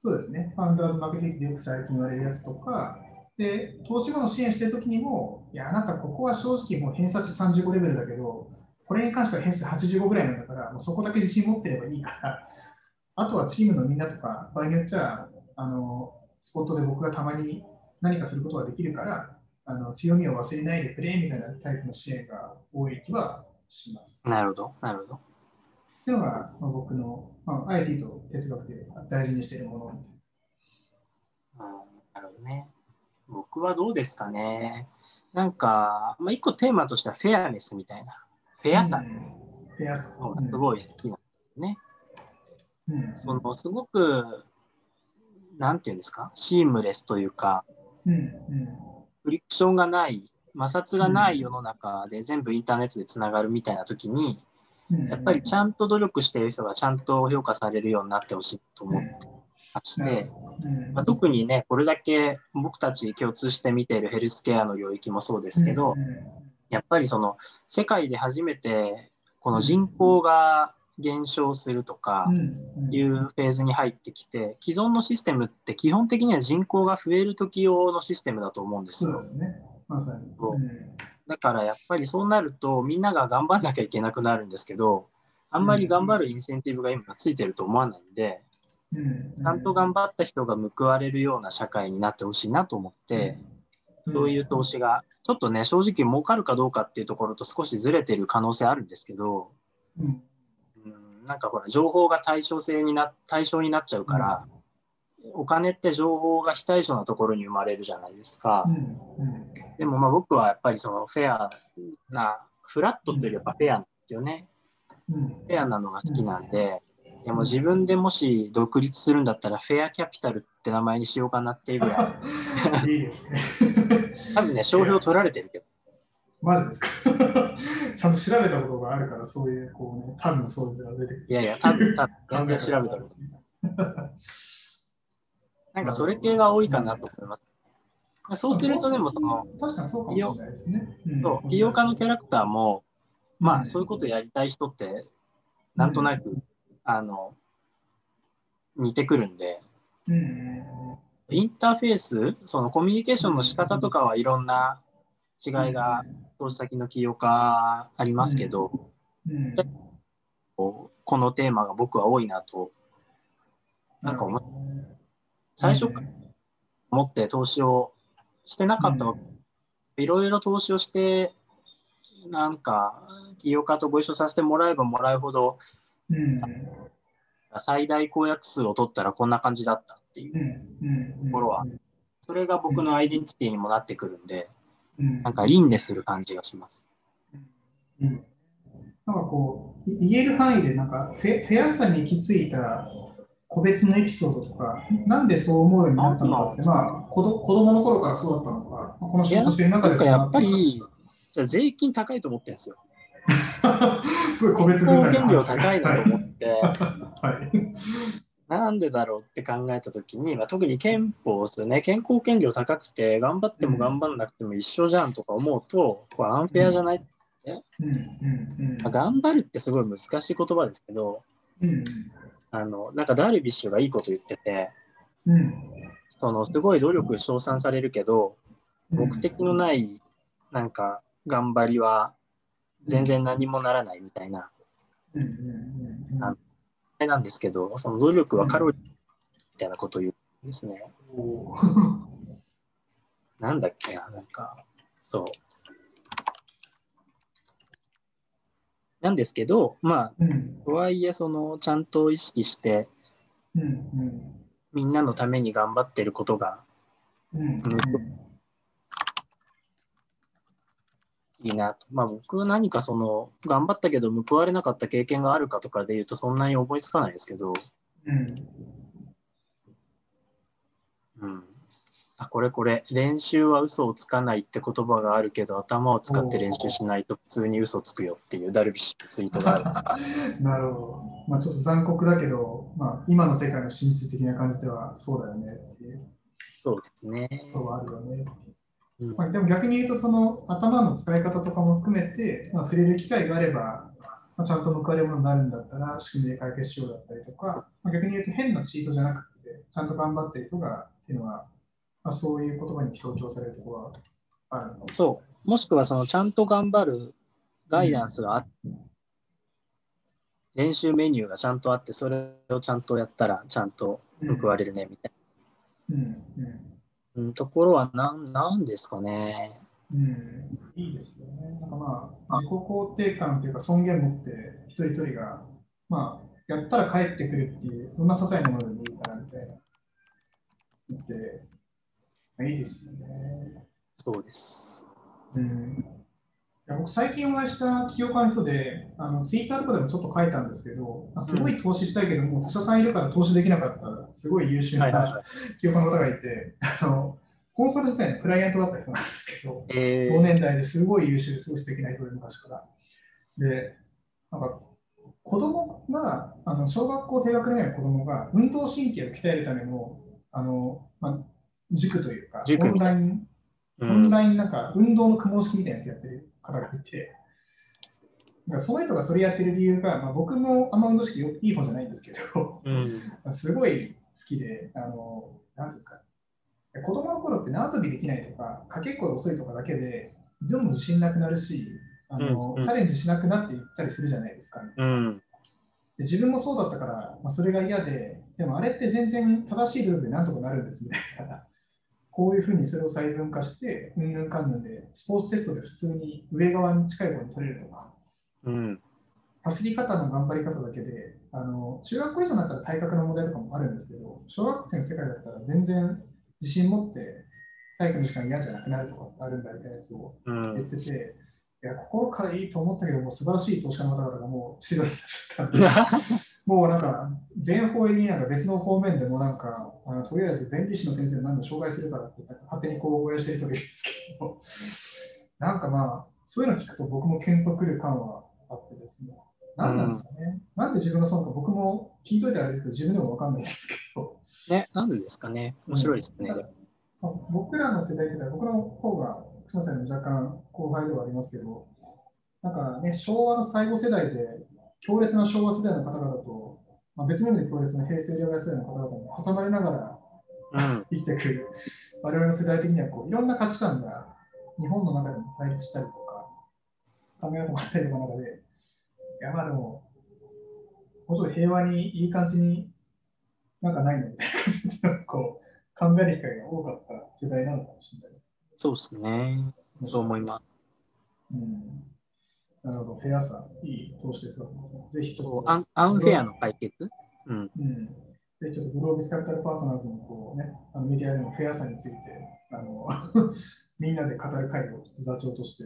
そうですね。ファンダーズマーケティングでよく最近言われるやつとか、で、投資後の支援してるときにも、いや、あなたここは正直もう偏差値35レベルだけど、これに関しては偏差値85ぐらいなんだから、もうそこだけ自信持ってればいいから、あとはチームのみんなとか、場合によっちゃ、あの、スポットで僕がたまに何かすることができるから、あの強みを忘れないでくれみたいなタイプの支援が多い気はします。なるほど、なるほど。っていうのが、まあ、僕の、まあ、IT と哲学で大事にしているもの。うん、なるほどね。僕はどうですかね。なんか、まあ、一個テーマとしてはフェアネスみたいな。フェアさ、うん、フェアさすごい好きなんですね。うん、そのすごく、なんていうんですか、シームレスというか、うんうんフリクションがない、摩擦がない世の中で全部インターネットでつながるみたいな時に、やっぱりちゃんと努力している人がちゃんと評価されるようになってほしいと思ってまして、まあ、特にね、これだけ僕たち共通して見ているヘルスケアの領域もそうですけど、やっぱりその世界で初めてこの人口が減少するとかいうフェーズに入ってきて、既存のシステムって基本的には人口が増える時用のシステムだと思うんですよ。ね、まさに、だからやっぱりそうなるとみんなが頑張んなきゃいけなくなるんですけど、あんまり頑張るインセンティブが今ついてると思わないんで、ちゃんと頑張った人が報われるような社会になってほしいなと思って、そういう投資が、ちょっとね、正直儲かるかどうかっていうところと少しずれてる可能性あるんですけど、うんなんかほら情報が対称性にな対象になっちゃうから、うん、お金って情報が非対称なところに生まれるじゃないですか。うん。うん、でもまあ僕はやっぱりそのフェアな、フラットというよりはフェアなんですよね。フェアなのが好きなんで、でも自分でもし独立するんだったらフェアキャピタルって名前にしようかなっていうぐらい。いいですね。多分ね、商標取られてるけど。マジですか？ちゃんと調べたことがあるから、そういう、こうね、単の想像が出てくる。いやいや、多分、多分全然調べたこと なんかそれ系が多いかなと思います。そうするとでもその、確かにそうかもしれないですね。そう起業家のキャラクターも、まあそういうことやりたい人って、なんとなく、あの、似てくるんで、インターフェース、そのコミュニケーションの仕方とかはいろんな違いが投資先の起業家ありますけど、うん。このテーマが僕は多いなと、なんか思最初から思って投資をしてなかったわけ、いろいろ投資をして、なんか起業家とご一緒させてもらえばもらうほど、うん、最大公約数を取ったらこんな感じだったっていうところは、それが僕のアイデンティティにもなってくるんで、なんか輪廻する感じがします。うん、なんかこう、言える範囲で、なんかフェフェアさに行き着いた個別のエピソードとか、なんでそう思うようになったのかって、まあ、子ど子供の頃からそうだったのか、この仕事してる中でやっぱり、じゃ税金高いと思ってるんですよ。すごい個別健康権利高いなと思って、はい。なんでだろうって考えたときに、まあ、特に憲法ですよね、健康権利高くて、頑張っても頑張んなくても一緒じゃんとか思うと、これアンフェアじゃない、うん。うん。うん。まあ頑張るってすごい難しい言葉ですけど、うんあのなんかダルビッシュがいいこと言ってて、うん。そのすごい努力称賛されるけど、目的のないなんか頑張りは全然何もならないみたいな、ああれなんですけど、その努力はカロリーみたいなことを言うんですね。なんだっけな、なんか、そう。なんですけど、まうん。あ、とはいえ、その、ちゃんと意識して、みんなのために頑張ってることがいいなと。まあ、僕は何かその、頑張ったけど報われなかった経験があるかとかで言うと、そんなに思いつかないですけど、うん。うん。あ、これこれ、練習は嘘をつかないって言葉があるけど、頭を使って練習しないと普通に嘘つくよっていうダルビッシュのツイートがあるんですけど なるほど。まあちょっと残酷だけど、まあ今の世界の真実的な感じではそうだよねっていうそうですね。はあるよね。うんまあ、でも逆に言うと、その頭の使い方とかも含めて、まあ、触れる機会があれば、まあ、ちゃんと報われるものになるんだったら、仕組みで解決しようだったりとか、まあ、逆に言うと変なチートじゃなくて、ちゃんと頑張ってる人がっていうのは、まあ、そういう言葉に強調されるところはあるそう。もしくは、その、ちゃんと頑張るガイダンスがあって、練習メニューがちゃんとあって、それをちゃんとやったら、ちゃんと報われるね、みたいうんうんな、うん、ところはなん、なんですかね。うん、いいですよね。なんかまあ、自己肯定感というか尊厳持って、一人一人が、まあ、やったら帰ってくるっていう、どんな些細なものでもいいからみたいな。いいですよね。そうです。うん。いや僕、最近お会いした起業家の人で、あのツイッターとかでもちょっと書いたんですけど、まあすごい投資したいけど、もう他社さんいるから投資できなかった、すごい優秀なはいはいはい。起業家の方がいて、あのコンサル自体のクライアントだった人なんですけど、え同年代ですごい優秀ですごい素敵な人で昔から。で、なんか子供が、あの小学校低学年の子供が運動神経を鍛えるためのあの、まあ、塾というか、オンライン、ー、オンラインなんか運動の公文式みたいなやつやってる方がいて、なんかその人がそれやってる理由が、まあ、僕もあんま運動式いい方じゃないんですけど、うん。すごい好きで、あの、なんですか、子供の頃って縄跳びできないとか、かけっこが遅いとかだけで、どんどん自信なくなるし、あのうんうんチャレンジしなくなっていったりするじゃないですか。うん。で自分もそうだったから、まあ、それが嫌で、でもあれって全然正しいルールでなんとかなるんですみたいな。こういうふうにそれを細分化して、うんぬんかんぬんで、スポーツテストで普通に上側に近い方に取れるとか、うん。走り方の頑張り方だけで、あの中学校以上になったら体格の問題とかもあるんですけど、小学生の世界だったら全然自信持って体育の時間嫌じゃなくなるとかあるんだみたいなやつをうん。言ってて、いや心からいいと思ったけど、もう素晴らしい投資家の方々がもう指導になっちゃったんで、もうなんか全方位になんか別の方面でもなんか、あのとりあえず弁理士の先生に何度紹介するからって勝手にこう応援してる人がいるんですけど、なんかまあ、そういうの聞くと僕も検討くる感はあってですね。何なんですかね、なんで自分がそうか僕も聞いといてあれですけど、自分でも分かんないんですけど、ね、なんでですかね。面白いですね。うんまあ僕らの世代って僕の方が、福島さんの若干後輩ではありますけど、なんかね、昭和の最後世代で、強烈な昭和世代の方々と、まあ、別の意味で強烈な平成両替世代の方々に挟まれながらうん。生きてくる、我々の世代的にはこういろんな価値観が日本の中でも対立したりとか、考え方もあったりとかの中で、いやまあでも、もうちょっと平和にいい感じになんかないのみたいな感じで、こう考える機会が多かった世代なのかもしれないです。そうですね。そう思います。うんなるほど、フェアさ、いい投資ですね。ぜひちょっとアンアンフェアの解決？うん。うん。で、ちょっとグロービスカピタルパートナーズのこうね、あのメディアでのフェアさについて、あの みんなで語る会をちょっと座長として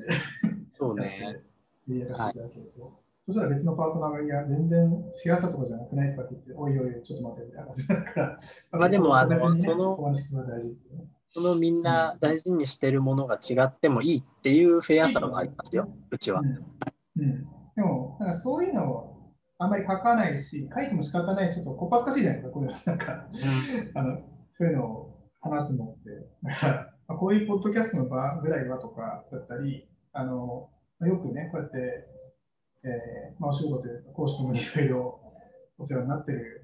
そうね。でやらせていただけると、そしたら別のパートナーが、いや、全然フェアさとかじゃなくないとかって言って、おいおいちょっと待ってみたいな感じになるから、まあでもあのねそのお話聞くのが大事っていうねそのみんな大事にしてるものが違ってもいいっていうフェアさはありますよ、うちは。うんうん。でも、なんかそういうのをあんまり書かないし、書いても仕方ないし、ちょっとこっぱずかしいじゃないですか、こういうの。なんか、あの、そういうのを話すのって。だから、まあこういうポッドキャストの場ぐらいはとかだったり、あの、よくね、こうやって、えーまあ、お仕事というか、講師ともいろいろお世話になってる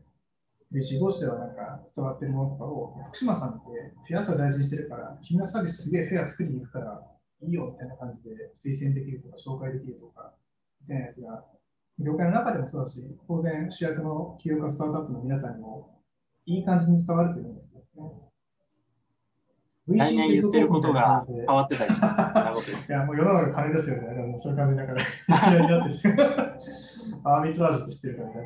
VC 同士ではなんか伝わってるものとかを、福島さんってフェアさを大事にしてるから、君のサービスすげえフェア作りに行くからいいよみたいな感じで推薦できるとか、紹介できるとか、みたいなやつが、業界の中でもそうだし、当然主役の起業家スタートアップの皆さんにもいい感じに伝わると思うんですよね。来年言ってることが変わってたりして、そんなこと言う いや、もう世の中金ですよね。だからそういう感じだから、嫌いになってるし。アービトラージュとしてるから、なんか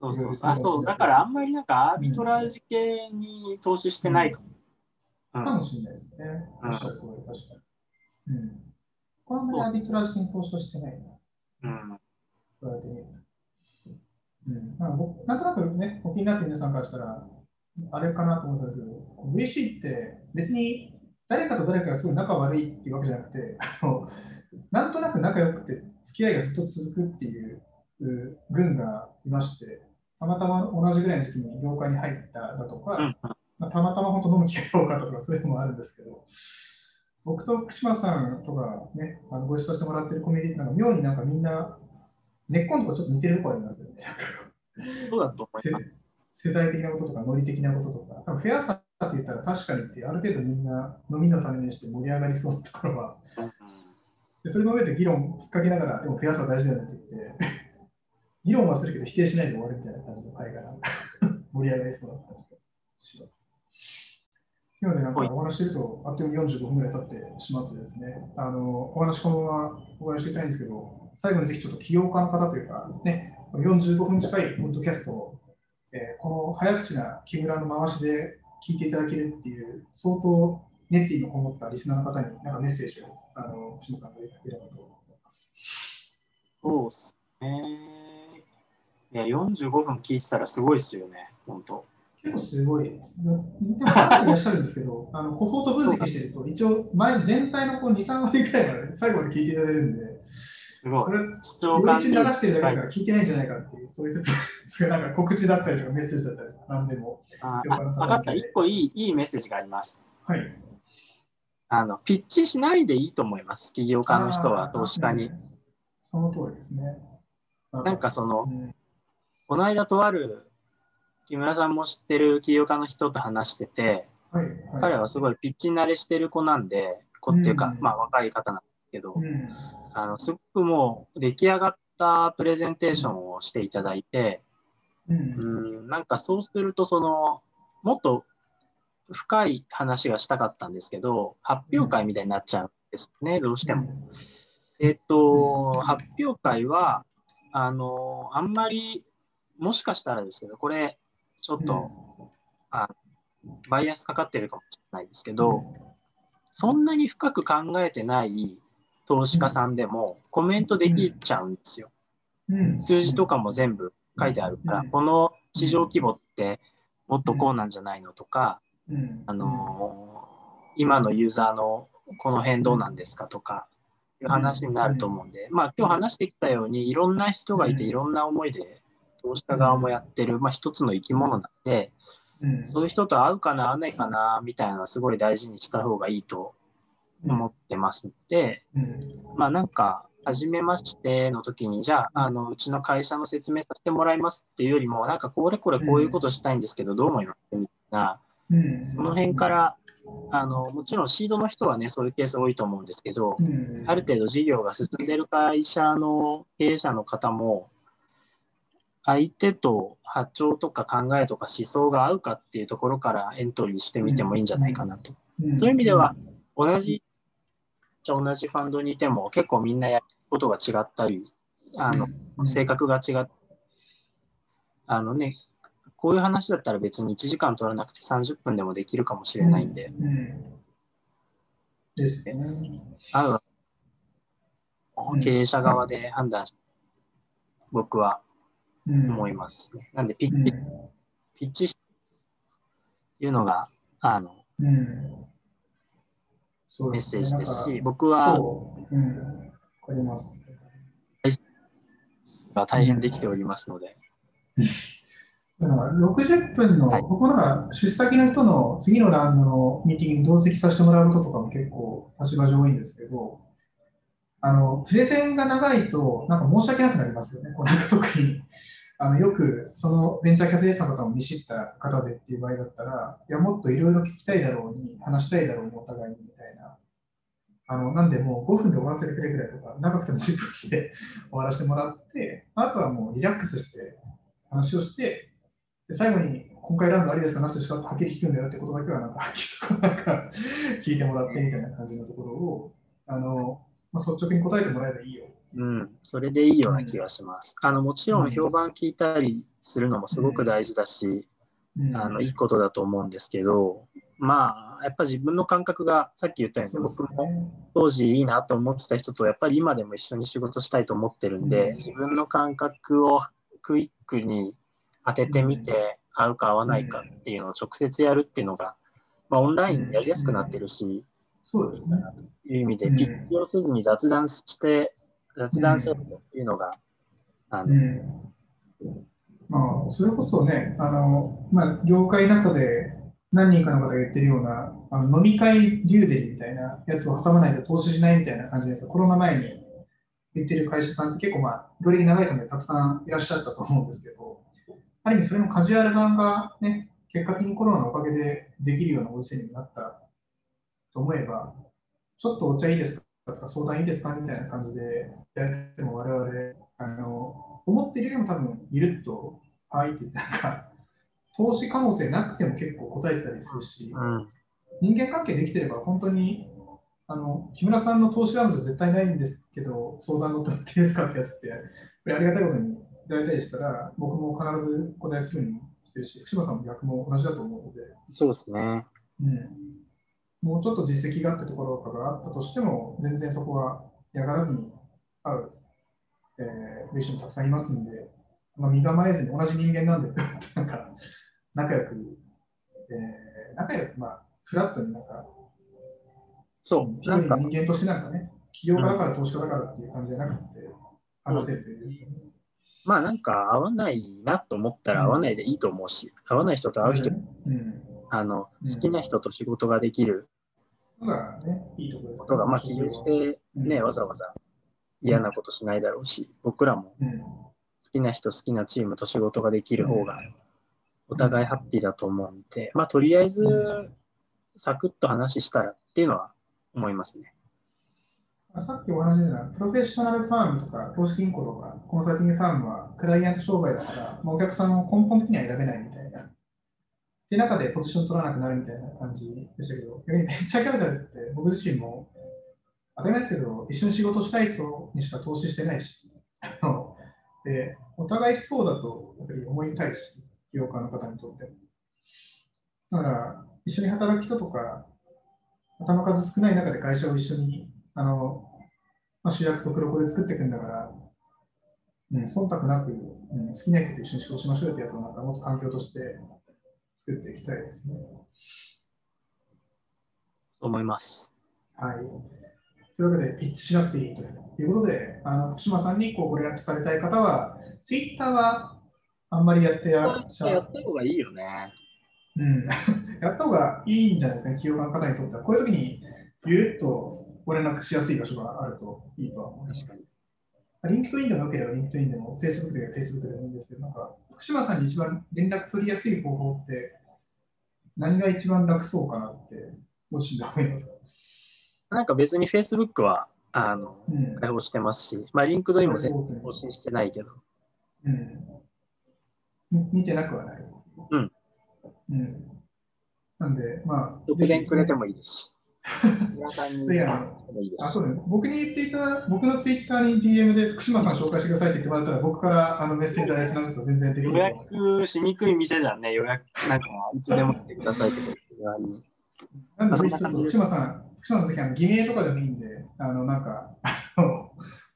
そうそうそう。あ、そう。だからあんまりなんかアービトラージ系に投資してないかも。うんかもしれないですね。確かに。うん。こんまりアービトラージに投資はしてないな。うん。言われてみると。うん。まあ、僕なんとなくね、お気になって皆さんからしたら、あれかなと思ったんですけど、VC って別に誰かと誰かがすごい仲悪いっていうわけじゃなくて、あのなんとなく仲良くて付き合いがずっと続くっていうう軍がいまして、たまたま同じぐらいの時期に業界に入っただとか、うんまあ、たまたま本当飲む機会が多かったとかそういうのもあるんですけど、僕と福島さんとかね、あのご一緒させてもらってるコミュニティなんか妙になんかみんな根っこのところちょっと似てるところありますよね。そうだと思いせます。世代的なこととか、ノリ的なこととか、多分フェアさって言ったら確かにって、ある程度みんな飲みの種にして盛り上がりそうなところは、うんでそれの上で議論引っ掛けながら、でもフェアさ大事だよねって言って、議論はするけど否定しないで終わるみたいな感じの会が 盛り上がりそうな感じがします。なので、なんかお話してると、あっという間に45分ぐらい経ってしまってですね、あのお話このままお伺いしていきたいんですけど、最後にぜひちょっと起業家の方というか、ね、45分近いポッドキャストを、えーこの早口な木村の回しで聞いていただけるっていう、相当熱意のこもったリスナーの方になんかメッセージを、あの、志麻さんからいただければと思います。そうっすね。いや、45分聞いてたらすごいっすよね、本当。結構すごいです。でも、いらっしゃるんですけど、あの、コホート分析してると、一応、前、全体のこう2、3割くらいまで最後まで聞いていただけるんで、すごい。これ、視聴感中に流してるだけだから聞いてないんじゃないかっていう、そういう説明が、なんか告知だったりとかメッセージだったりとか、なんでも。ああ分かった。一個いいいいメッセージがあります。はい。あの、ピッチしないでいいと思います。起業家の人は投資家に。。その通りですね。なんかそのう、ん、この間とある木村さんも知ってる起業家の人と話してて、はい、はい。彼はすごいピッチ慣れしてる子なんで、子っていうか、うんまあ若い方なんですけど、うん。あのすごくもう出来上がったプレゼンテーションをしていただいて、う。うんん、なんかそうするとそのもっと深い話がしたかったんですけど発表会みたいになっちゃうんですね、どうしても。えっと発表会はあのあんまりもしかしたらですけどこれちょっと、あバイアスかかってるかもしれないですけど、そんなに深く考えてない投資家さんでもコメントできちゃうんですよ。うん、数字とかも全部書いてあるから、うん。この市場規模ってもっとこうなんじゃないのとか、うん、あの今のユーザーのこの辺どうなんですかとかいう話になると思うんで、まあ今日話してきたようにいろんな人がいてうんいろんな思いで投資家側もやってる、まあ、一つの生き物なんでうん、そういう人と会うかな会わないかなみたいなのはすごい大事にした方がいいと思ってますので、うん、まあなんか、初めましての時に、じゃあ、あの、うちの会社の説明させてもらいますっていうよりも、なんか、これこれこういうことしたいんですけど、どう思いますみたいな、うん、その辺から、あの、もちろんシードの人はね、そういうケース多いと思うんですけど、うん、ある程度事業が進んでる会社の経営者の方も、相手と波長とか考えとか思想が合うかっていうところからエントリーしてみてもいいんじゃないかなと。うん、そういう意味では、同じ、じゃあ同じファンドにいても結構みんなやることが違ったり、あの、うん、性格が違っあのね、こういう話だったら別に1時間取らなくて30分でもできるかもしれないんで、うん、ですね。合うん。経営者側で判断し、僕は。うん、思いますね。なんでピうんッチ、ピッチしいうのが、あの、うん、そうメッセージですし、僕は、そう、うん、わかります。は大変できておりますので。60分の、はい、ここな出先の人の次のラウンドのミーティングに同席させてもらうこととかも結構立場上多いんですけど、あの、プレゼンが長いと、なんか申し訳なくなりますよね。こんか特に、あの、よく、そのベンチャーキャピタリストの方も見知った方でっていう場合だったら、いや、もっといろいろ聞きたいだろうに、話したいだろうに、お互いにみたいな。あの、なんでもう5分で終わらせてくれぐらいとか、長くても10分で終わらせてもらって、あとはもうリラックスして話をして、で最後に、今回ランドありですか、なしですかはっきり聞くんだよってことだけは、なんか、はっきりなんか聞いてもらってみたいな感じのところを、あの、まあ、率直に答えてもらえばいいよ。うん、それでいいような気がします。あのもちろん評判聞いたりするのもすごく大事だし、あのいいことだと思うんですけど、まあ、やっぱ自分の感覚がさっき言ったように、僕も当時いいなと思ってた人とやっぱり今でも一緒に仕事したいと思ってるんで、自分の感覚をクイックに当ててみて、合うか合わないかっていうのを直接やるっていうのが、まあ、オンラインやりやすくなってるし、そうですね。という意味で、ピッチをせずに雑談して、雑談するというのが、あの、まあ、それこそね、あの、まあ、業界の中で何人かの方が言ってるような、あの飲み会デューデリみたいなやつを挟まないと投資しないみたいな感じです。コロナ前に言ってる会社さんって結構まあ、業歴長いためたくさんいらっしゃったと思うんですけど、ある意味それもカジュアル版がね、結果的にコロナのおかげでできるようなご時世になったと思えば、ちょっとお茶いいですかとか相談いいですかみたいな感じでやっても我々、あの思っているよりも多分ゆるっと、はいってなんか、投資可能性なくても結構答えてたりするし、うん、人間関係できてれば本当にあの木村さんの投資ラウンド絶対ないんですけど、相談乗ってもらっていいですかってやつって、ありがたいことにいただいたりしたら、僕も必ず答えするようにしてるし、福島さんも逆も同じだと思うので。そうですね。うんもうちょっと実績があったところとかがあったとしても、全然そこは嫌がらずに会う、えー、人もたくさんいますんで、まあ、身構えずに同じ人間なんで、なんか仲良く、えー、仲良く、まあ、フラットになんか、そう、一人の人間としてなんかね、起業家だから投資家だからっていう感じじゃなくて、話せるというですね。まあなんか合わないなと思ったら合わないでいいと思うし、合わない人と会う人、うん。あの、好きな人と仕事ができることが、まあ、起業してね、わざわざ嫌なことしないだろうし、僕らも好きな人、好きなチームと仕事ができる方が、お互いハッピーだと思うんで、まあ、とりあえず、サクッと話したらっていうのは思いますね。さっきお話ししたプロフェッショナルファームとか、投資銀行とか、コンサルティングファームはクライアント商売だから、まあ、お客さんを根本的には選べないみたいなって中でポジション取らなくなるみたいな感じでしたけど、逆にベンチャーキャピタルって僕自身も当たり前ですけど、一緒に仕事したい人にしか投資してないし、でお互いそうだとやっぱり思いたいし、起業家の方にとっても。だから、一緒に働く人とか、頭数少ない中で会社を一緒にあの、まあ、主役と黒子で作っていくんだから、うん、忖度なく、うん、好きな人と一緒に仕事しましょうってやつをなんかもっと環境として作っていきたいですね。思います。はい。というわけで、ピッチしなくていいということで、あの福島さんにこうご連絡されたい方は、ツイッターはあんまりやってらっしゃる。やった方がいいよね。うん。やった方がいいんじゃないですかね、起業家の方にとっては。こういう時にゆるっとご連絡しやすい場所があるといいとは思います。確かに。 LinkedIn でもよければ LinkedIn でも、Facebook でも Facebook でもいいんですけど、なんか、福島さんに一番連絡取りやすい方法って、何が一番楽そうかなって、ご自身で思いますか？なんか別に Facebook は、あの、開放してますし、まあ、 LinkedIn も全然更新してないけど。うん。見てなくはない。うん。うん。なんで、まあ。どこでくれてもいいですし。皆さんにあそうね、僕に言っていた、僕のツイッターに DM で福島さん紹介してくださいって言ってもらったら、僕からあのメッセージャーでつなぐと全然できる予約しにくい店じゃんね、予約、なんかいつでも来てくださいって言ってなんで、ぜひちょっと福島さん、福島さん、ぜひあの偽名とかでもいいんで、あのなんか、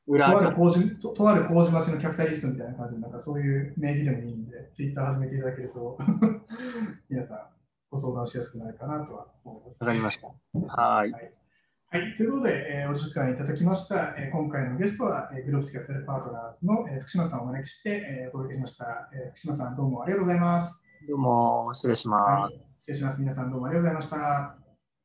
裏とある麹ととある麹町のキャピタリストみたいな感じで、なんかそういう名義でもいいんで、ツイッター始めていただけると、皆さんご相談しやすくなるかなとは思います。わかりました。はい。はいはい、ということで、えー、お時間いただきました。えー、今回のゲストは、えー、グローブスキャピタルパートナーズの、えー、福島さんをお招きして、えー、お届けしました、えー。福島さん、どうもありがとうございます。どうも、失礼します、はい。失礼します。皆さん、どうもありがとうございました。